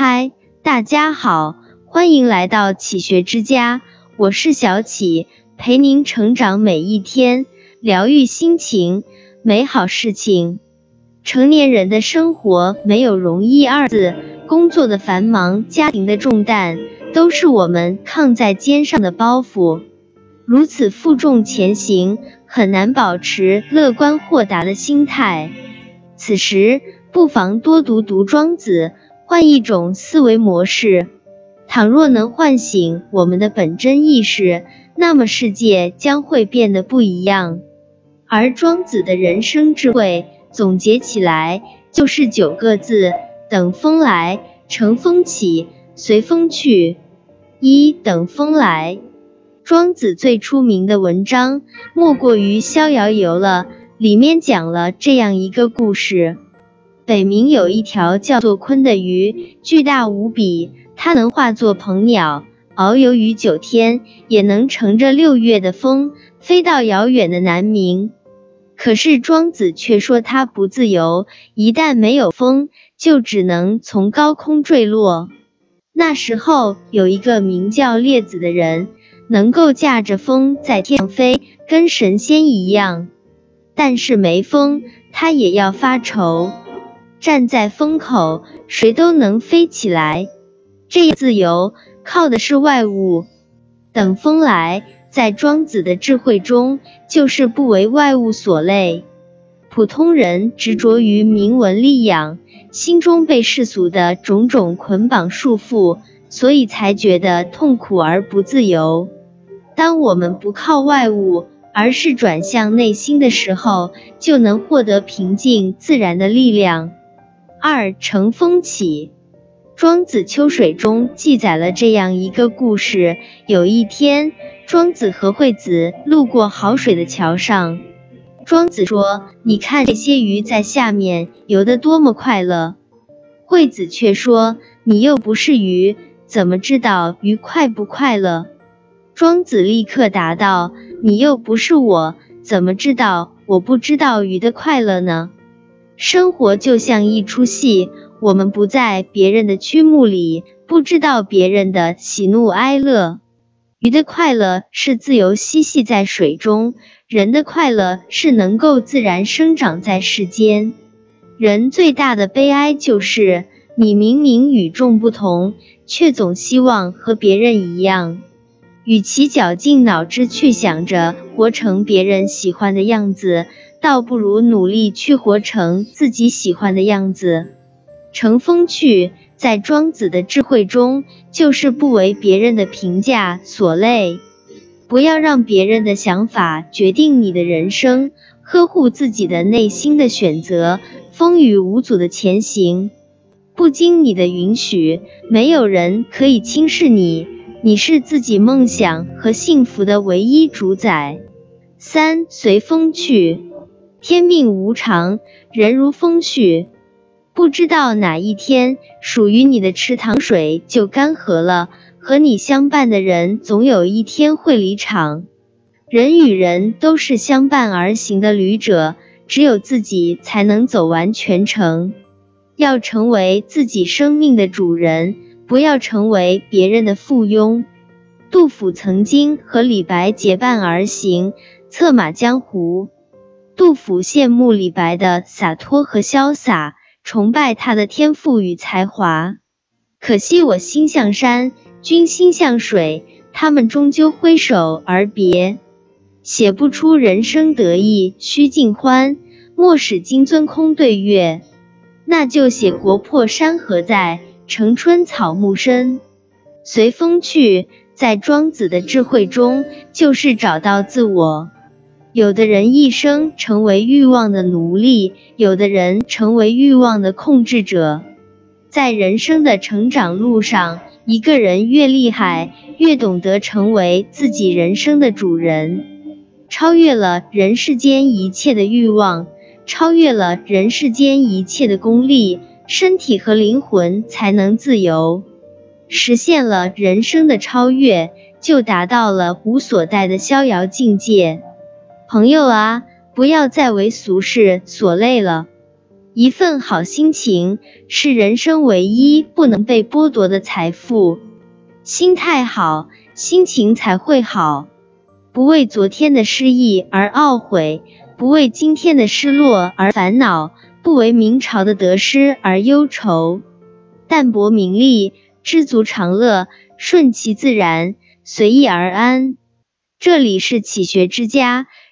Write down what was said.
嗨，大家好，欢迎来到启学之家，我是小启，陪您成长每一天，疗愈心情，美好事情。成年人的生活没有容易二字，工作的繁忙，家庭的重担，都是我们扛在肩上的包袱。如此负重前行，很难保持乐观豁达的心态。此时，不妨多读读《庄子》。换一种思维模式，倘若能唤醒我们的本真意识，那么世界将会变得不一样。而庄子的人生智慧总结起来就是九个字：等风来，乘风起，随风去。一等风来，庄子最出名的文章莫过于《逍遥游》了，里面讲了这样一个故事。北冥有一条叫做鲲的鱼，巨大无比，它能化作鹏鸟，遨游于九天，也能乘着六月的风，飞到遥远的南冥。可是庄子却说它不自由，一旦没有风，就只能从高空坠落。那时候有一个名叫列子的人，能够驾着风在天上飞，跟神仙一样。但是没风，他也要发愁。站在风口，谁都能飞起来。这样自由靠的是外物。等风来，在庄子的智慧中，就是不为外物所累。普通人执着于名闻利养，心中被世俗的种种捆绑束缚，所以才觉得痛苦而不自由。当我们不靠外物，而是转向内心的时候，就能获得平静自然的力量。二乘风起，庄子秋水中记载了这样一个故事：有一天，庄子和惠子路过好水的桥上，庄子说：“你看这些鱼在下面游得多么快乐。”惠子却说：“你又不是鱼，怎么知道鱼快不快乐？”庄子立刻答道：“你又不是我，怎么知道我不知道鱼的快乐呢？”生活就像一出戏，我们不在别人的曲目里，不知道别人的喜怒哀乐。鱼的快乐是自由嬉戏在水中，人的快乐是能够自然生长在世间。人最大的悲哀就是，你明明与众不同，却总希望和别人一样。与其绞尽脑汁去想着活成别人喜欢的样子。倒不如努力去活成自己喜欢的样子。乘风去，在庄子的智慧中，就是不为别人的评价所累，不要让别人的想法决定你的人生，呵护自己的内心的选择，风雨无阻的前行。不经你的允许，没有人可以轻视你，你是自己梦想和幸福的唯一主宰。三随风去。天命无常，人如风絮，不知道哪一天属于你的池塘水就干涸了。和你相伴的人，总有一天会离场。人与人都是相伴而行的旅者，只有自己才能走完全程。要成为自己生命的主人，不要成为别人的附庸。杜甫曾经和李白结伴而行，策马江湖。杜甫羡慕李白的洒脱和潇洒，崇拜他的天赋与才华。可惜我心向山，君心向水，他们终究挥手而别。写不出人生得意须尽欢，莫使金樽空对月。那就写国破山河在，城春草木深。随风去，在庄子的智慧中，就是找到自我。有的人一生成为欲望的奴隶，有的人成为欲望的控制者。在人生的成长路上，一个人越厉害，越懂得成为自己人生的主人，超越了人世间一切的欲望，超越了人世间一切的功利，身体和灵魂才能自由，实现了人生的超越，就达到了无所待的逍遥境界。朋友啊，不要再为俗事所累了。一份好心情是人生唯一不能被剥夺的财富。心态好，心情才会好。不为昨天的失意而懊悔，不为今天的失落而烦恼，不为明朝的得失而忧愁。淡泊名利，知足常乐，顺其自然，随意而安。这里是启学之家，